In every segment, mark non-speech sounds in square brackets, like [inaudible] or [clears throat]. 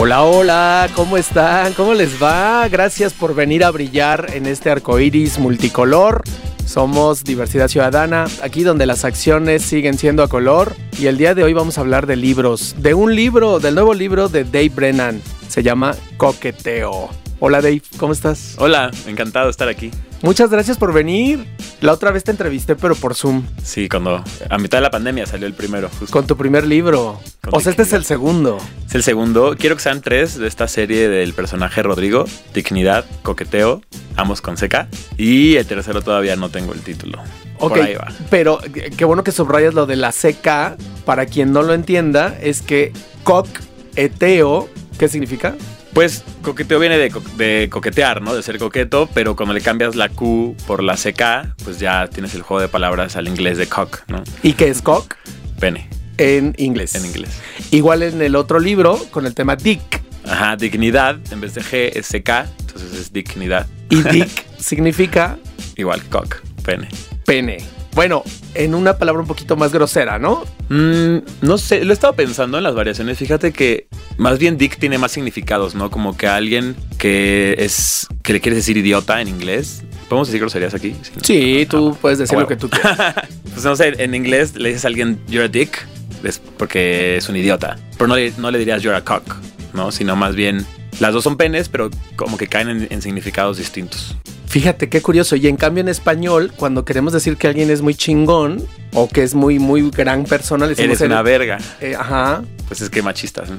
Hola, hola, ¿cómo están? ¿Cómo les va? Gracias por venir a brillar en este arco iris multicolor. Somos Diversidad Ciudadana, aquí donde las acciones siguen siendo a color. Y el día de hoy vamos a hablar de libros, de un libro, del nuevo libro de Dave Brennan. Se llama Coqueteo. Hola Dave, ¿cómo estás? Hola, encantado de estar aquí. Muchas gracias por venir. La otra vez te entrevisté, pero por Zoom. Sí, cuando a mitad de la pandemia salió el primero. Justo. Con tu primer libro. Con o sea, este es el segundo. Es el segundo. Quiero que sean tres de esta serie del personaje Rodrigo. Dignidad, Coqueteo, Amos con Seca. Y el tercero todavía no tengo el título. Ok, Por ahí va. pero qué bueno que subrayas lo de la CK. Para quien no lo entienda, es que coqueteo, ¿qué significa? Pues coqueteo viene de, co- de coquetear, ¿no? De ser coqueto, pero cuando le cambias la Q por la CK, pues ya tienes el juego de palabras al inglés de cock, ¿no? ¿Y qué es cock? Pene, En inglés. en inglés. Igual en el otro libro, con el tema dick. Ajá, dignidad, en vez de G es CK, entonces es dignidad. Y [laughs] dick significa Igual, cock, pene. pene. Bueno, en una palabra un poquito más grosera, ¿no? Mm, no sé, lo he estado pensando en las variaciones. Fíjate que más bien dick tiene más significados, ¿no? Como que alguien que es. que le quieres decir idiota en inglés. ¿Podemos decir groserías aquí? Sí, ¿no? Sí, tú puedes decir lo que tú [laughs] quieras. Pues no sé, en inglés le dices a alguien you're a dick es porque es un idiota. Pero no le, no le dirías you're a cock, ¿no? Sino más bien. Las dos son penes, pero como que caen en, en significados distintos. Fíjate qué curioso. Y en cambio en español, cuando queremos decir que alguien es muy chingón o que es muy, muy gran persona, le decimos... Eres una verga. eh, ajá. Pues es que machistas, ¿no?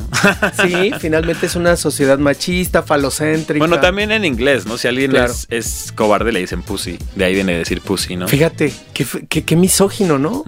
Sí, [laughs] finalmente es una sociedad machista, falocéntrica. Bueno, también en inglés, ¿no? Si alguien Claro. es, es cobarde, le dicen pussy. De ahí viene de decir pussy, ¿no? Fíjate, qué, qué- qué misógino, ¿no?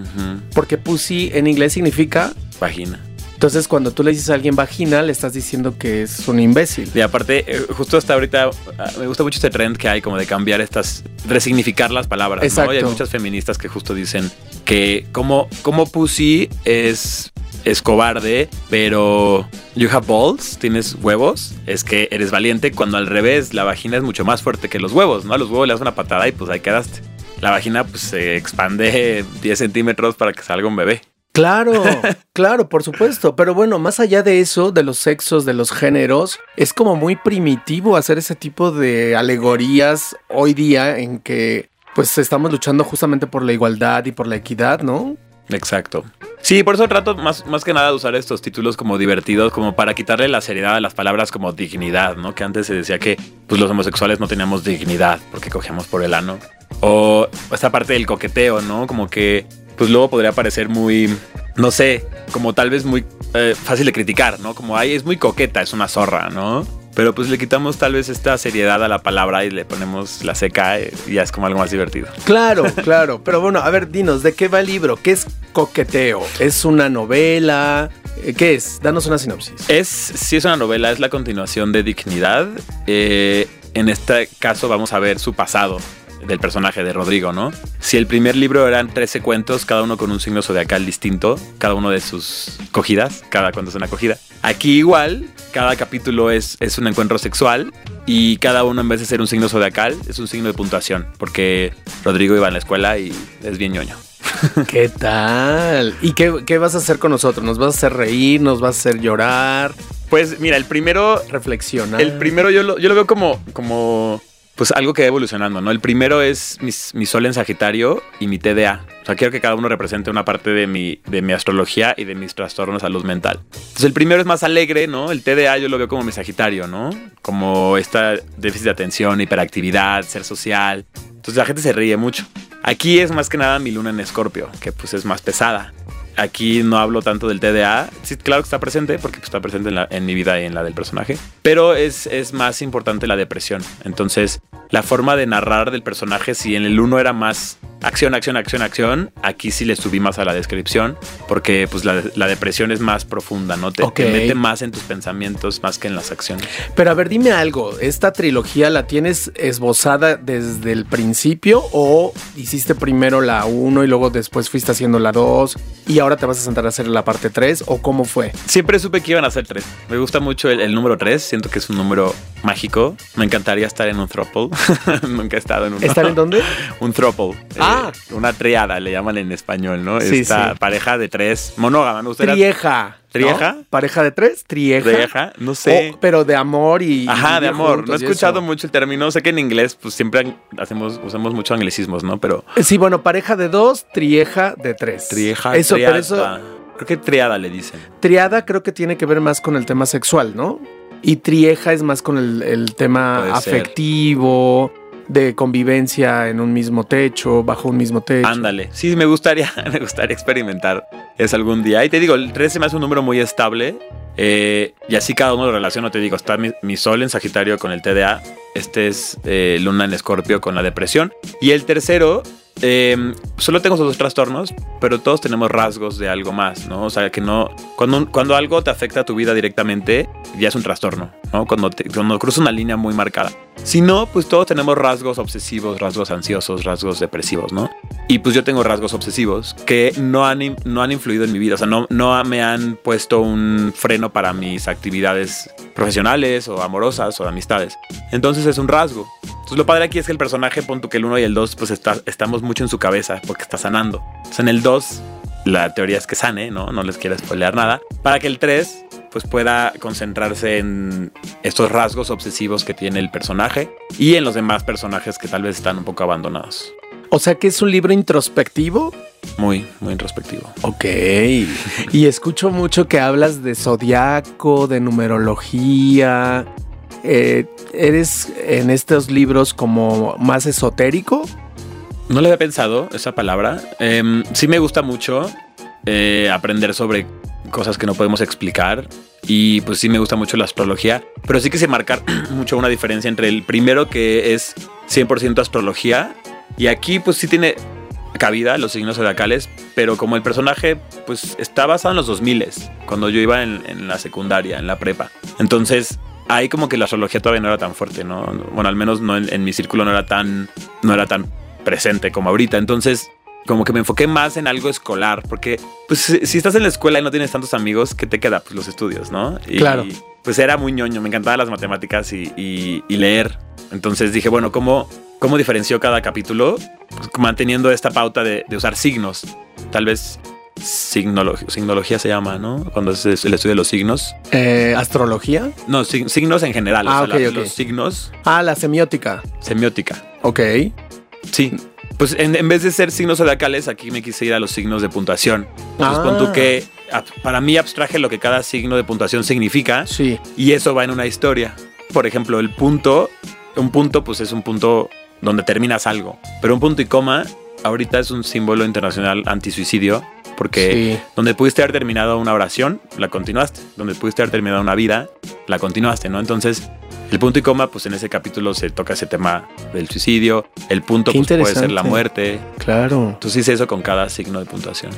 Porque pussy en inglés significa... Vagina. Entonces cuando tú le dices a alguien vagina, le estás diciendo que es un imbécil. Y aparte, eh, justo hasta ahorita, ah, me gusta mucho este trend que hay como de cambiar estas, resignificar las palabras, Exacto. ¿no? Y hay muchas feministas que justo dicen que como, como pussy es, es cobarde, pero you have balls, tienes huevos, es que eres valiente, cuando al revés, la vagina es mucho más fuerte que los huevos, ¿no? A los huevos le das una patada y pues ahí quedaste. La vagina pues se expande [laughs] 10 centímetros para que salga un bebé. Claro, [laughs] claro, por supuesto. Pero bueno, más allá de eso, de los sexos, de los géneros, es como muy primitivo hacer ese tipo de alegorías hoy día en que pues estamos luchando justamente por la igualdad y por la equidad, ¿no? Exacto. Sí, por eso trato más, más que nada de usar estos títulos como divertidos, como para quitarle la seriedad a las palabras como dignidad, ¿no? Que antes se decía que pues, los homosexuales no teníamos dignidad porque cogíamos por el ano. O esta parte del coqueteo, ¿no? Como que pues luego podría parecer muy, no sé, como tal vez muy eh, fácil de criticar, ¿no? Como, ay, es muy coqueta, es una zorra, ¿no? Pero pues le quitamos tal vez esta seriedad a la palabra y le ponemos la seca eh, y ya es como algo más divertido. Claro, [laughs] claro. Pero bueno, a ver, dinos, ¿de qué va el libro? ¿Qué es coqueteo? ¿Es una novela? Eh, ¿Qué es? Danos una sinopsis. Es, sí es una novela, es la continuación de Dignidad. Eh, en este caso vamos a ver su pasado del personaje de Rodrigo, ¿no? Si el primer libro eran 13 cuentos, cada uno con un signo zodiacal distinto, cada uno de sus cogidas, cada cuento es una cogida. Aquí igual, cada capítulo es, es un encuentro sexual y cada uno en vez de ser un signo zodiacal es un signo de puntuación, porque Rodrigo iba en la escuela y es bien ñoño. [laughs] ¿Qué tal? ¿Y qué, qué vas a hacer con nosotros? ¿Nos vas a hacer reír? ¿Nos vas a hacer llorar? Pues mira, el primero ¿Reflexionar? El primero yo lo, yo lo veo como, como pues algo que va evolucionando, ¿no? El primero es mi, sol en Sagitario y mi TDA. O sea, quiero que cada uno represente una parte de mi, de mi astrología y de mis trastornos de salud mental. Entonces, el primero es más alegre, ¿no? El TDA yo lo veo como mi Sagitario, ¿no? Como esta déficit de atención, hiperactividad, ser social. Entonces, la gente se ríe mucho. Aquí es más que nada mi luna en Escorpio, que pues es más pesada. Aquí no hablo tanto del TDA. Sí, claro que está presente, porque pues, está presente en, la- mi vida y en la del personaje. Pero es, es más importante la depresión. Entonces, la forma de narrar del personaje, si en el uno era más acción, acción, acción, acción. Aquí sí le subí más a la descripción porque pues la, la depresión es más profunda, ¿no? Te, mete más en tus pensamientos más que en las acciones. Pero a ver, dime algo. ¿Esta trilogía la tienes esbozada desde el principio o hiciste primero la 1 y luego después fuiste haciendo la 2 y ahora te vas a sentar a hacer la parte 3 o cómo fue? Siempre supe que iban a ser tres. Me gusta mucho el, el número tres. Siento que es un número mágico. Me encantaría estar en un throuple. [laughs] Nunca he estado en uno. ¿Estar en dónde? [laughs] un throuple. Ah. Eh, una triada le llaman en español, ¿no? Sí, Esta sí. pareja de tres. Monógama. Gustaría. Trieja. ¿no? ¿Trieja? ¿Pareja de tres? Trieja. Trieja, no sé. Pero de amor y. Ajá, y de amor. juntos No he escuchado mucho el término. Sé que en inglés, pues siempre hacemos, usamos mucho anglicismos, ¿no? Pero Sí, bueno, pareja de dos, trieja de tres. trieja, Eso, pero eso. Creo que triada le dicen. Triada creo que tiene que ver más con el tema sexual, ¿no? Y trieja es más con el, el tema Puede ser. De convivencia en un mismo techo, bajo un mismo techo. Ándale. Sí, me gustaría, [laughs] me gustaría experimentar eso algún día. Y te digo, el 13 me hace un número muy estable. eh, y así cada uno lo relaciono. Te digo, está mi, mi sol en Sagitario con el TDA. Este es eh, Luna en Escorpio con la depresión. Y el tercero, eh, solo tengo esos dos trastornos, pero todos tenemos rasgos de algo más, ¿no? O sea, que no. Cuando, cuando algo te afecta a tu vida directamente, ya es un trastorno, ¿no? Cuando, cuando cruza una línea muy marcada. Si no, pues todos tenemos rasgos obsesivos, rasgos ansiosos, rasgos depresivos, ¿no? Y pues yo tengo rasgos obsesivos que no han, no han influido en mi vida, o sea, no, no me han puesto un freno para mis actividades profesionales o amorosas o de amistades. Entonces es un rasgo. Entonces lo padre aquí es que el personaje, pon tú que el 1 y el 2, pues está, estamos mucho en su cabeza porque está sanando. En el 2, la teoría es que sane, ¿no? No les quiero spoilear nada. Para que el 3, pues pueda concentrarse en estos rasgos obsesivos que tiene el personaje y en los demás personajes que tal vez están un poco abandonados. O sea que es un libro introspectivo. Muy, muy introspectivo. Ok. y escucho mucho que hablas de zodiaco, de numerología. Eh, ¿Eres en estos libros como más esotérico? No le había pensado esa palabra. Em, sí me gusta mucho eh, aprender sobre cosas que no podemos explicar. Y pues sí me gusta mucho la astrología. Pero sí quise marcar [clears throat] mucho una diferencia entre el primero que es 100% astrología. Y aquí pues sí tiene cabida los signos zodiacales. Pero como el personaje pues está basado en los 2000 cuando yo iba en, en la secundaria, en la prepa. Entonces ahí como que la astrología todavía no era tan fuerte, ¿no? Bueno, al menos no en, en mi círculo no era tan, no era tan presente como ahorita. Entonces, como que me enfoqué más en algo escolar, porque pues si si estás en la escuela y no tienes tantos amigos, ¿qué te queda? Pues los estudios, ¿no? Y, Claro. Pues era muy ñoño, me encantaban las matemáticas y, y- y leer. Entonces dije, bueno, ¿cómo, cómo diferenció cada capítulo? Pues manteniendo esta pauta de, de usar signos. Tal vez signolo- signología se llama, ¿no? Cuando es el estudio de los signos. Eh, ¿Astrología? No, sig- signos en general. Ah, o sea, la- ok, ok. los signos, Ah, la semiótica. semiótica. Ok. Sí. Pues en, en vez de ser signos zodiacales, aquí me quise ir a los signos de puntuación. Entonces, Ah. pon tú que para mí abstraje lo que cada signo de puntuación significa Sí. y eso va en una historia. Por ejemplo, el punto, un punto pues es un punto donde terminas algo, pero un punto y coma ahorita es un símbolo internacional antisuicidio porque Sí. donde pudiste haber terminado una oración, la continuaste. Donde pudiste haber terminado una vida, la continuaste, ¿no? Entonces, el punto y coma, pues en ese capítulo se toca ese tema del suicidio. El punto pues, puede ser la muerte. Claro. Entonces hice eso con cada signo de puntuación.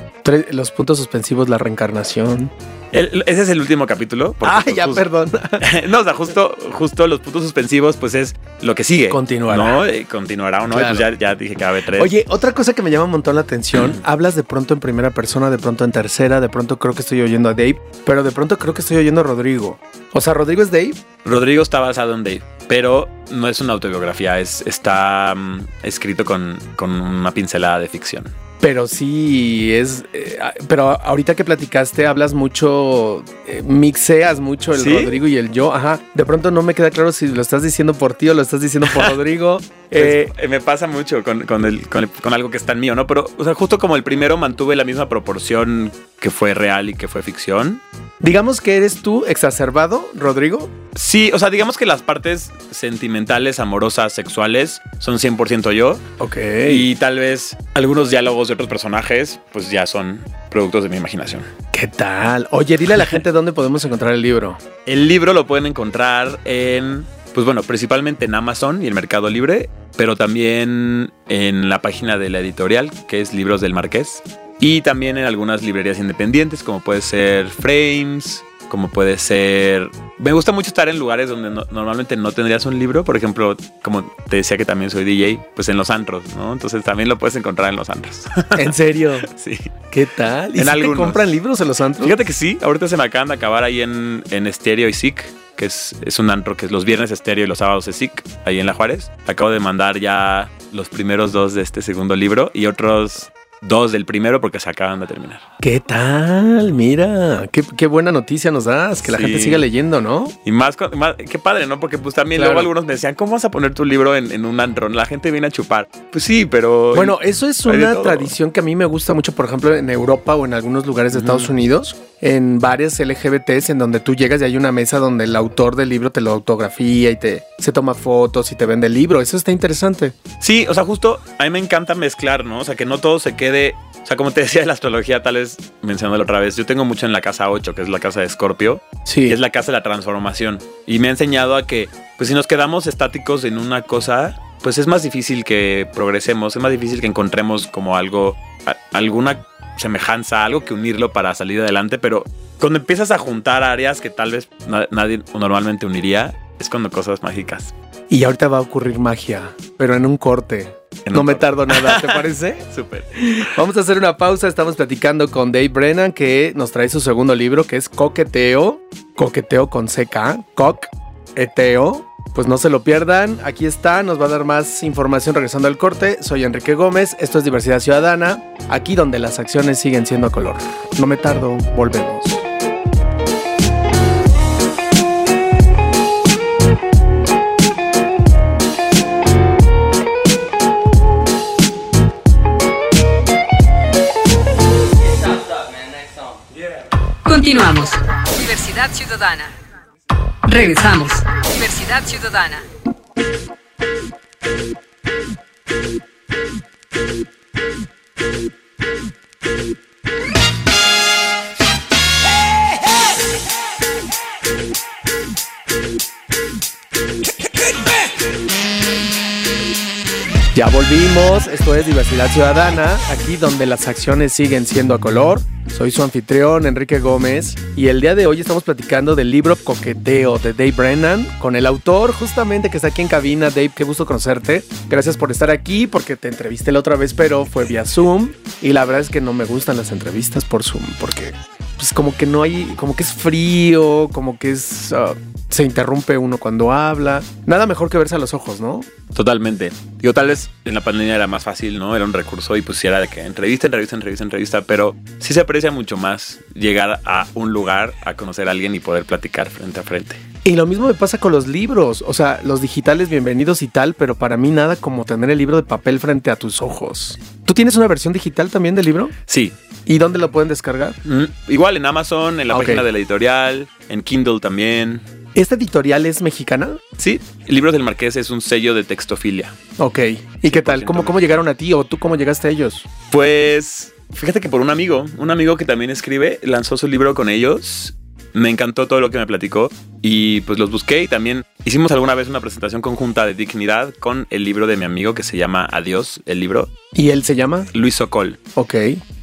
Los puntos suspensivos, la reencarnación. El- ese es el último capítulo. Ah, pues, ya, perdón. [laughs] no, o sea, justo, justo los puntos suspensivos, pues es lo que sigue. Continuará. ¿no? Continuará o no. y. Pues ya, ya dije que va a haber tres. Oye, otra cosa que me llama un montón la atención, [clears throat] hablas de pronto en primera persona, de pronto en tercera, de pronto creo que estoy oyendo a Dave, pero de pronto creo que estoy oyendo a Rodrigo. O sea, Rodrigo es Dave. Rodrigo está basado en Dave, pero no es una autobiografía, es, está mm, escrito con, con una pincelada de ficción. Pero sí es. eh, pero ahorita que platicaste, hablas mucho, eh, mixeas mucho el ¿Sí? Rodrigo y el yo. Ajá. De pronto no me queda claro si lo estás diciendo por ti o lo estás diciendo por [laughs] Rodrigo. Eh, Eh, me pasa mucho con, con el- con el- con algo que está en mío, ¿no? Pero, o sea, justo como el primero mantuve la misma proporción que fue real y que fue ficción. digamos que eres tú exacerbado, Rodrigo. Sí, o sea, digamos que las partes sentimentales, amorosas, sexuales son 100% yo. Ok. Y tal vez algunos diálogos de otros personajes, pues ya son productos de mi imaginación. ¿Qué tal? Oye, dile a la [laughs] gente dónde podemos encontrar el libro. El libro lo pueden encontrar en Pues bueno, principalmente en Amazon y el Mercado Libre, pero también en la página de la editorial, que es Libros del Marqués. Y también en algunas librerías independientes, como puede ser Frames, como puede ser... Me gusta mucho estar en lugares donde normalmente no tendrías un libro, por ejemplo, como te decía que también soy DJ, pues en los antros, ¿no? Entonces también lo puedes encontrar en los antros. [laughs] ¿En serio? sí. ¿Qué tal? ¿Y en si te compran libros en los antros? Fíjate que sí, ahorita se me acaban de acabar ahí en, en Stereo y Sick, que es, es un antro que es los viernes Stereo y los sábados es Sick, ahí en La Juárez. Acabo de mandar ya los primeros dos de este segundo libro y otros dos del primero porque se acaban de terminar. ¿Qué tal? Mira, qué, buena noticia nos das, que la gente siga leyendo, ¿no? Y más, qué padre, ¿no? Porque pues también luego algunos me decían, ¿cómo vas a poner tu libro en, un andrón? La gente viene a chupar. Pues sí, pero... Bueno, eso es una tradición que a mí me gusta mucho, por ejemplo, en Europa o en algunos lugares de Estados Unidos, en varias LGBTs, en donde tú llegas y hay una mesa donde el autor del libro te lo autografía y te se toma fotos y te vende el libro. Eso está interesante. Sí, o sea, justo a mí me encanta mezclar, ¿no? O sea, que no todo se quede o sea, como te decía de la astrología, tal vez mencionándolo otra vez, yo tengo mucho en la casa 8, que es la casa de Escorpio. Sí. Que es la casa de la transformación. Y me ha enseñado a que, pues si nos quedamos estáticos en una cosa, pues es más difícil que progresemos, es más difícil que encontremos como algo, alguna semejanza, algo que unirlo para salir adelante. Pero cuando empiezas a juntar áreas que tal vez nadie normalmente uniría, es cuando cosas mágicas. Y ahorita va a ocurrir magia, pero en un corte no me tardo nada, ¿te [laughs] parece? Súper. Vamos a hacer una pausa. Estamos platicando con Dave Brennan, que nos trae su segundo libro, que es Coqueteo. Coqueteo con CK. Coqueteo. Pues no se lo pierdan. Aquí está. Nos va a dar más información regresando al corte. Soy Enrique Gómez. Esto es Diversidad Ciudadana. Aquí donde las acciones siguen siendo a color. No me tardo. Volvemos. Continuamos. Diversidad Ciudadana. Regresamos. Diversidad Ciudadana. Ya volvimos, esto es Diversidad Ciudadana, aquí donde las acciones siguen siendo a color. Soy su anfitrión, Enrique Gómez, y el día de hoy estamos platicando del libro Coqueteo de Dave Brennan, con el autor justamente que está aquí en cabina. Dave, qué gusto conocerte. Gracias por estar aquí, porque te entrevisté la otra vez, pero fue vía Zoom. Y la verdad es que no me gustan las entrevistas por Zoom, porque pues como que no hay, como que es frío, como que es... Ah, se interrumpe uno cuando habla. Nada mejor que verse a los ojos, ¿no? Totalmente. Digo, tal vez en la pandemia era más fácil, ¿no? Era un recurso y pues era de que entrevista, entrevista, entrevista, entrevista, pero sí se aprecia mucho más llegar a un lugar, a conocer a alguien y poder platicar frente a frente. Y lo mismo me pasa con los libros, o sea, los digitales bienvenidos y tal, pero para mí nada como tener el libro de papel frente a tus ojos. ¿Tú tienes una versión digital también del libro? Sí. ¿Y dónde lo pueden descargar? Mm, igual en Amazon, en la página de la editorial, en Kindle también. ¿Esta editorial es mexicana? Sí, el libro del Marqués es un sello de textofilia. Ok. ¿Y qué tal? ¿Cómo, ¿Cómo llegaron a ti o tú cómo llegaste a ellos? Pues fíjate que por un amigo, un amigo que también escribe, lanzó su libro con ellos. Me encantó todo lo que me platicó y pues los busqué y también hicimos alguna vez una presentación conjunta de dignidad con el libro de mi amigo que se llama Adiós, el libro. ¿Y él se llama? Luis Socol. Ok.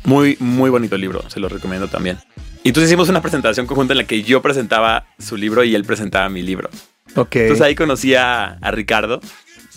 Muy, muy bonito el libro, se lo recomiendo también. Y entonces hicimos una presentación conjunta en la que yo presentaba su libro y él presentaba mi libro. Ok. Entonces ahí conocí a, Ricardo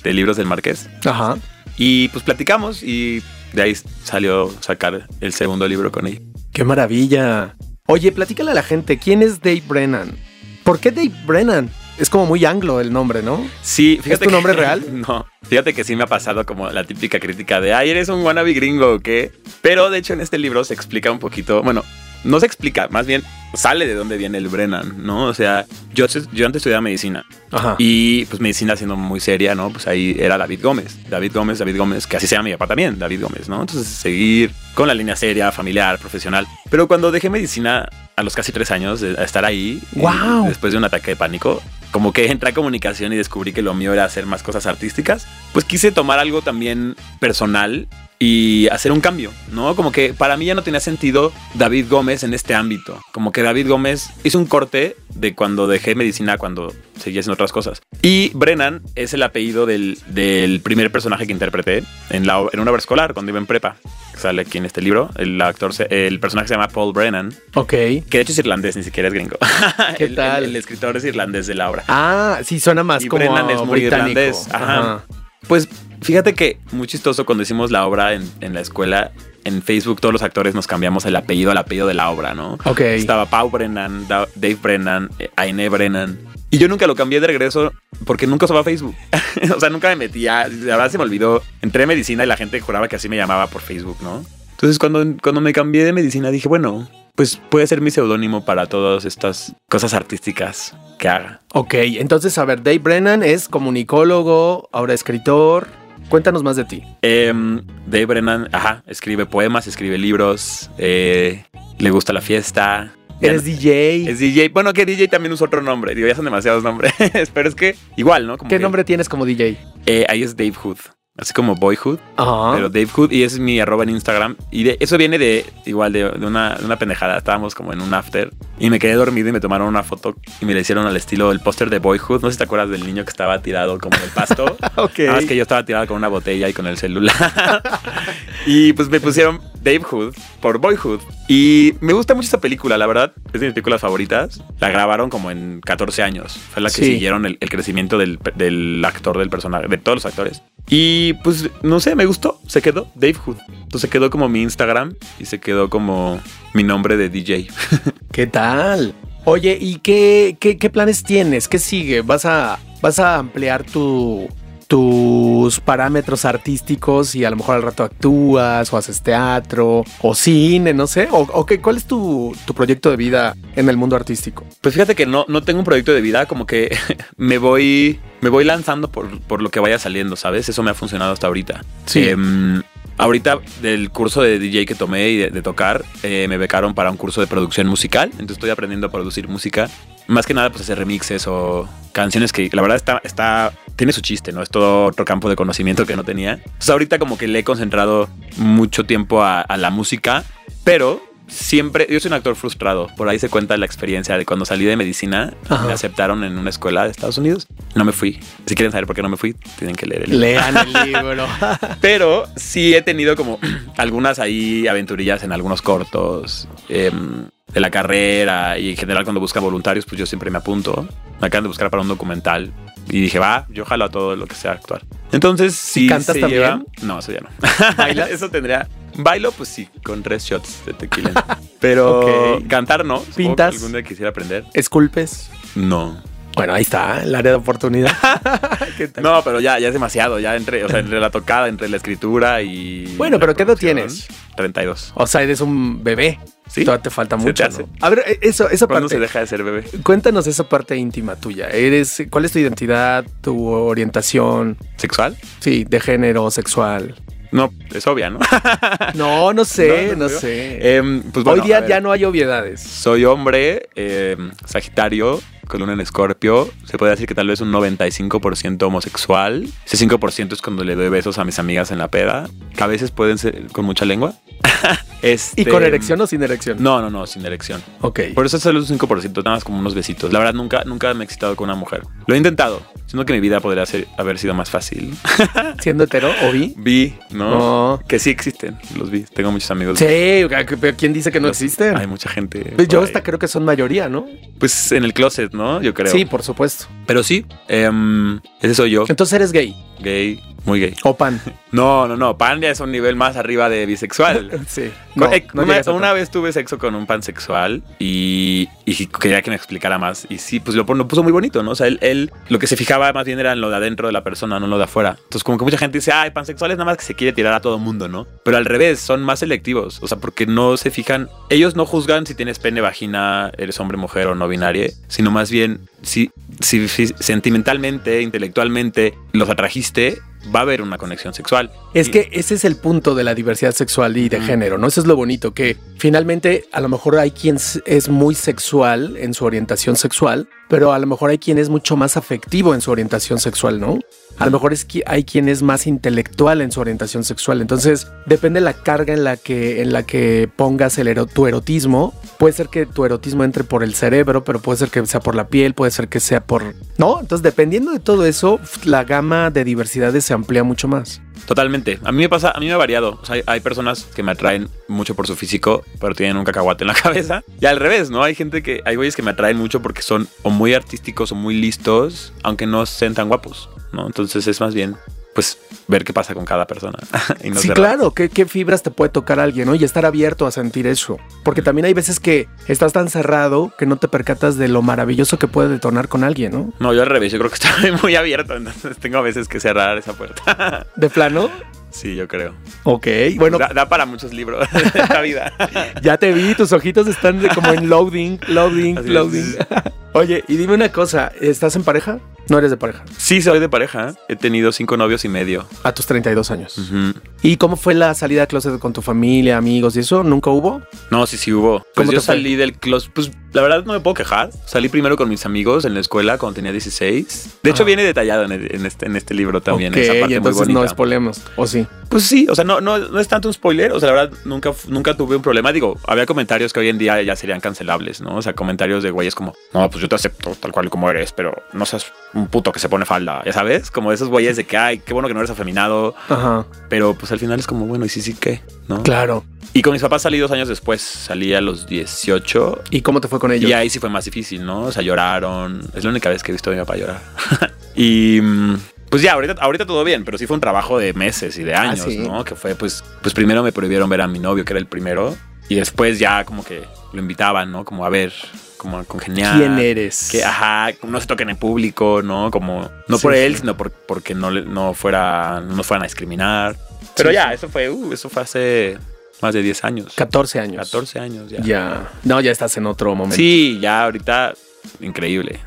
de Libros del Marqués. Ajá. Y pues platicamos y de ahí salió sacar el segundo libro con él. ¡Qué maravilla! Oye, platícale a la gente, ¿quién es Dave Brennan? ¿Por qué Dave Brennan? Es como muy anglo el nombre, ¿no? Sí, fíjate. ¿Es tu nombre real? [laughs] No. Fíjate que sí me ha pasado como la típica crítica de, ay, eres un wannabe gringo o qué. Pero de hecho en este libro se explica un poquito, bueno, no se explica, más bien sale de dónde viene el Brennan, ¿no? O sea, yo, yo antes estudiaba medicina Ajá. y pues medicina siendo muy seria, ¿no? Pues ahí era David Gómez, David Gómez, David Gómez, que así se llama mi papá también, David Gómez, ¿no? Entonces seguir con la línea seria, familiar, profesional. Pero cuando dejé medicina a los casi tres años de estar ahí, wow. después de un ataque de pánico, como que entré a comunicación y descubrí que lo mío era hacer más cosas artísticas, pues quise tomar algo también personal y hacer un cambio, ¿no? Como que para mí ya no tenía sentido David Gómez en este ámbito. Como que David Gómez hizo un corte de cuando dejé medicina, cuando seguía haciendo otras cosas. Y Brennan es el apellido del, del primer personaje que interpreté en, la, en una obra escolar, cuando iba en prepa. Sale aquí en este libro. El actor, se- el personaje se llama Paul Brennan, Ok. que de hecho es irlandés, ni siquiera es gringo. [laughs] ¿Qué El- tal? El, el escritor es irlandés de la obra. Ah, sí, suena más Y como Brennan es muy británico. irlandés. Ajá. Pues fíjate que muy chistoso cuando hicimos la obra en, en la escuela. En Facebook todos los actores nos cambiamos el apellido al apellido de la obra, ¿no? Ok. Estaba Pau Brennan, Da- Dave Brennan, eh, Aine Brennan. Y yo nunca lo cambié de regreso porque nunca usaba Facebook. [laughs] o sea, nunca me metía. La verdad se me olvidó. Entré a medicina y la gente juraba que así me llamaba por Facebook, ¿no? Entonces cuando, cuando me cambié de medicina dije, bueno, pues puede ser mi seudónimo para todas estas cosas artísticas que haga. Ok, entonces, a ver, Dave Brennan es comunicólogo, ahora escritor. Cuéntanos más de ti. Em, Dave Brennan, ajá, escribe poemas, escribe libros, eh, le gusta la fiesta. Eres DJ. es DJ. Bueno, que DJ también usa otro nombre. Digo, ya son demasiados nombres. [laughs] Pero es que igual, ¿no? Como ¿Qué que, nombre tienes como DJ? eh, ahí es Dave Hood. Así como Boyhood, Ajá. pero Dave Hood y ese es mi arroba en Instagram. Y de, eso viene de igual de, de una, de una pendejada. Estábamos como en un after y me quedé dormido y me tomaron una foto y me la hicieron al estilo del póster de Boyhood. No sé si te acuerdas del niño que estaba tirado como en el pasto. [laughs] ok. Nada más que yo estaba tirado con una botella y con el celular. [laughs] y pues me pusieron Dave Hood por Boyhood. Y me gusta mucho esta película, la verdad. Es de mis películas favoritas. La grabaron como en 14 años. Fue la que Sí. siguieron el, el crecimiento del, del actor, del personaje, de todos los actores. Y pues no sé, me gustó. Se quedó Dave Hood. Entonces se quedó como mi Instagram y se quedó como mi nombre de DJ. [laughs] ¿Qué tal? Oye, ¿y qué, qué, qué planes tienes? ¿Qué sigue? ¿Vas a, vas a ampliar tu, tus parámetros artísticos y a lo mejor al rato actúas o haces teatro o cine, no sé? ¿O, o qué, cuál es tu, tu proyecto de vida en el mundo artístico? Pues fíjate que no, no tengo un proyecto de vida, como que [laughs] me voy, me voy lanzando por, por lo que vaya saliendo, ¿sabes? Eso me ha funcionado hasta ahorita. Sí. Em, ahorita del curso de DJ que tomé y de, de tocar, eh, me becaron para un curso de producción musical, entonces estoy aprendiendo a producir música. Más que nada, pues hacer remixes o canciones que la verdad está, está, tiene su chiste, ¿no? Es todo otro campo de conocimiento que no tenía. Entonces ahorita como que le he concentrado mucho tiempo a, a la música, pero siempre, yo soy un actor frustrado. Por ahí se cuenta la experiencia de cuando salí de medicina, Ajá. me aceptaron en una escuela de Estados Unidos. No me fui. Si quieren saber por qué no me fui, tienen que leer el libro. Lean el [laughs] libro. Pero sí he tenido como [clears throat] algunas ahí aventurillas en algunos cortos em, de la carrera y en general cuando buscan voluntarios, pues yo siempre me apunto. Me acaban de buscar para un documental y dije, va, yo jalo a todo lo que sea actuar. Entonces, si cantas se también? lleva- No, eso ya no. [laughs] ¿Bailas? eso tendría. Bailo, pues sí, con tres shots de tequila. [laughs] Pero Ok. cantar no. Supongo que ¿Pintas? Algún día quisiera aprender. ¿Esculpes? No. Bueno, ahí está, el área de oportunidad. [laughs] ¿Qué tal? No, pero ya, ya es demasiado. Ya entre, o sea, entre la tocada, entre la escritura y. Bueno, pero ¿qué edad producción, tienes? 32. O sea, eres un bebé. Sí. Todavía te falta mucho. te hace. ¿no? A ver, eh, eso, esa ¿Cuándo parte. se deja de ser bebé? Cuéntanos esa parte íntima tuya. Eres, ¿cuál es tu identidad, tu orientación? ¿Sexual? Sí, de género, sexual. No, es obvia, [laughs] ¿no? No, no sé, No, no, no creo. sé. Em, pues Hoy bueno, día a ver, ya no hay obviedades. Soy hombre, em, Sagitario, con luna en Escorpio. Se puede decir que tal vez un 95% homosexual. Ese 5% es cuando le doy besos a mis amigas en la peda. Que a veces pueden ser con mucha lengua. Este, [laughs] ¿Y con erección o sin erección? No, no, no, sin erección. Ok. Por eso es solo un 5%, nada más como unos besitos. La verdad, nunca, nunca me he excitado con una mujer. Lo he intentado. Siento que mi vida podría ser, haber sido más fácil. [laughs] ¿Siendo hetero o bi? Vi, ¿no? No. Que sí existen, los vi. Tengo muchos amigos. Sí, pero ¿quién dice que no Los- existen? Hay mucha gente. Pues yo hasta ahí. creo que son mayoría, ¿no? Pues en el closet, ¿no? Yo creo. Sí, por supuesto. Pero sí, em, ese soy yo. Entonces eres gay Gay, muy gay. o pan. No, no, no. Pan ya es un nivel más arriba de bisexual. [laughs] Sí. Co- eh, una, a una vez tuve sexo con un pansexual y, y quería que me explicara más. Y sí, pues lo, puso muy bonito, ¿no? O sea, él, él lo que se fijaba más bien era en lo de adentro de la persona, no en lo de afuera. Entonces, como que mucha gente dice, ay, pansexuales nada más que se quiere tirar a todo mundo, ¿no? Pero al revés, son más selectivos. O sea, porque no se fijan, ellos no juzgan si tienes pene, vagina, eres hombre, mujer o no binaria, sino más bien si, si, si sentimentalmente, intelectualmente los atrajiste, va a haber una conexión sexual. Es Y- que ese es el punto de la diversidad sexual y de género, ¿no? Eso es lo bonito, que finalmente a lo mejor hay quien es muy sexual en su orientación sexual, pero a lo mejor hay quien es mucho más afectivo en su orientación sexual, ¿no? A lo mejor es que hay quien es más intelectual en su orientación sexual. Entonces, depende de la carga en la que, en la que pongas el tu erotismo. Puede ser que tu erotismo entre por el cerebro, pero puede ser que sea por la piel, puede ser que sea por... ¿No? Entonces, dependiendo de todo eso, la gama de diversidades se amplía mucho más. Totalmente. A mí me pasa, a mí me ha variado. O sea, hay, personas que me atraen mucho por su físico, pero tienen un cacahuate en la [laughs] cabeza. Y al revés, ¿no? Hay gente que, hay güeyes que me atraen mucho porque son o muy artísticos o muy listos, aunque no sean tan guapos, ¿no? Entonces es más bien, pues, ver qué pasa con cada persona. [laughs] y no sí, cerrar. claro, ¿Qué, qué fibras te puede tocar alguien, ¿no? Y estar abierto a sentir eso. Porque también hay veces que estás tan cerrado que no te percatas de lo maravilloso que puede detonar con alguien, ¿no? No, yo al revés, yo creo que [laughs] estoy muy abierto, entonces tengo a veces que cerrar esa puerta. [laughs] ¿De plano? sí, yo creo. Ok, bueno, da, da para muchos libros de esta vida. ya te vi, tus ojitos están como en loading, loading, Así loading. Oye, y dime una cosa, ¿estás en pareja? No eres de pareja. Sí, soy de pareja. He tenido cinco novios y medio. A tus 32 años. Ujú. ¿Y cómo fue la salida de closet con tu familia, amigos y eso? ¿Nunca hubo? No, sí, sí hubo. Pues ¿Cómo yo fue? salí del closet. Pues la verdad no me puedo quejar. Salí primero con mis amigos en la escuela cuando tenía 16. De hecho, Ajá. viene detallado en, el- en este, en este libro también. ok, esa parte muy entonces no spoilemos. ¿O sí? Pues sí, o sea, no, no, no es tanto un spoiler. O sea, la verdad, nunca, nunca tuve un problema. Digo, había comentarios que hoy en día ya serían cancelables, ¿no? O sea, comentarios de güeyes como, no, pues yo te acepto tal cual como eres, pero no seas un puto que se pone falda, ya sabes? Como esos güeyes de que, ay, qué bueno que no eres afeminado. Ajá, Pero pues al final es como, bueno, y sí, sí, ¿qué? ¿No? claro. Y con mis papás salí dos años después. Salí a los 18 ¿Y cómo te fue con ellos? y ahí sí fue más difícil, ¿no? O sea, lloraron. Es la única vez que he visto a mi papá llorar. [laughs] y mm, pues ya, ahorita, ahorita todo bien, pero sí fue un trabajo de meses y de años, Ah, sí. ¿no? Que fue, pues, pues primero me prohibieron ver a mi novio, que era el primero. Y después ya como que lo invitaban, ¿no? Como a ver, como a congeniar. ¿Quién eres? Que, ajá, no se toquen en público, ¿no? Como, no Sí, por sí. él, sino por, porque no, no, fuera, no nos fueran a discriminar. Pero Sí, ya, eso fue, uh, eso fue hace más de 10 años. 14 años. 14 años ya. Ya. No, ya estás en otro momento. Sí, ya ahorita increíble.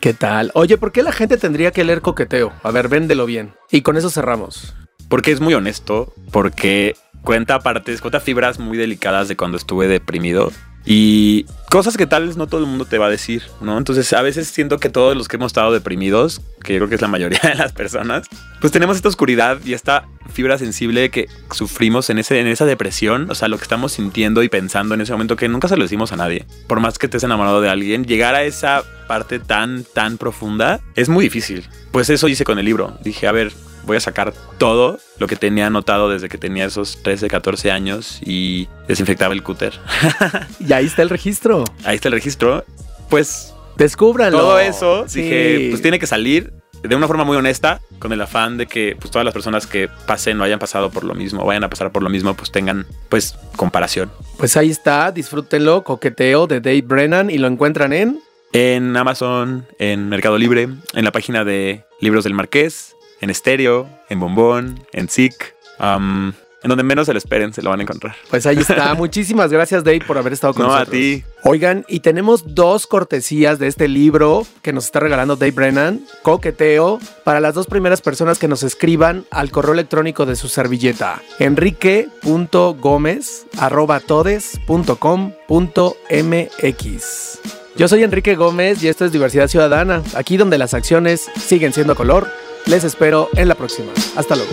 ¿Qué tal? Oye, ¿por qué la gente tendría que leer coqueteo? A ver, véndelo bien. Y con eso cerramos. Porque es muy honesto, porque cuenta partes, cuenta fibras muy delicadas de cuando estuve deprimido y cosas que tal vez no todo el mundo te va a decir, ¿no? Entonces a veces siento que todos los que hemos estado deprimidos, que yo creo que es la mayoría de las personas, pues tenemos esta oscuridad y esta fibra sensible que sufrimos en, ese, en esa depresión, o sea, lo que estamos sintiendo y pensando en ese momento que nunca se lo decimos a nadie. Por más que estés enamorado de alguien, llegar a esa parte tan, tan profunda es muy difícil. Pues eso hice con el libro. Dije, a ver, voy a sacar todo lo que tenía anotado desde que tenía esos 13, 14 años y desinfectaba el cúter. [laughs] Y ahí está el registro. Ahí está el registro. Pues Descúbralo. todo eso Sí. dije, pues tiene que salir de una forma muy honesta, con el afán de que pues todas las personas que pasen o hayan pasado por lo mismo, o vayan a pasar por lo mismo, pues tengan pues comparación. Pues ahí está, disfrútenlo, coqueteo de Dave Brennan y lo encuentran en... En Amazon, en Mercado Libre, en la página de Libros del Marqués, en Estéreo, en Bombón, en SIC, am, en donde menos se lo esperen, se lo van a encontrar. Pues ahí está. [laughs] Muchísimas gracias Dave por haber estado con No, a nosotros. ti. Oigan, y tenemos dos cortesías de este libro que nos está regalando Dave Brennan, Coqueteo, para las dos primeras personas que nos escriban al correo electrónico de su servilleta, enrique.gómez.todes.com.mx. Yo soy Enrique Gómez y esto es Diversidad Ciudadana, aquí donde las acciones siguen siendo color. Les espero en la próxima. Hasta luego.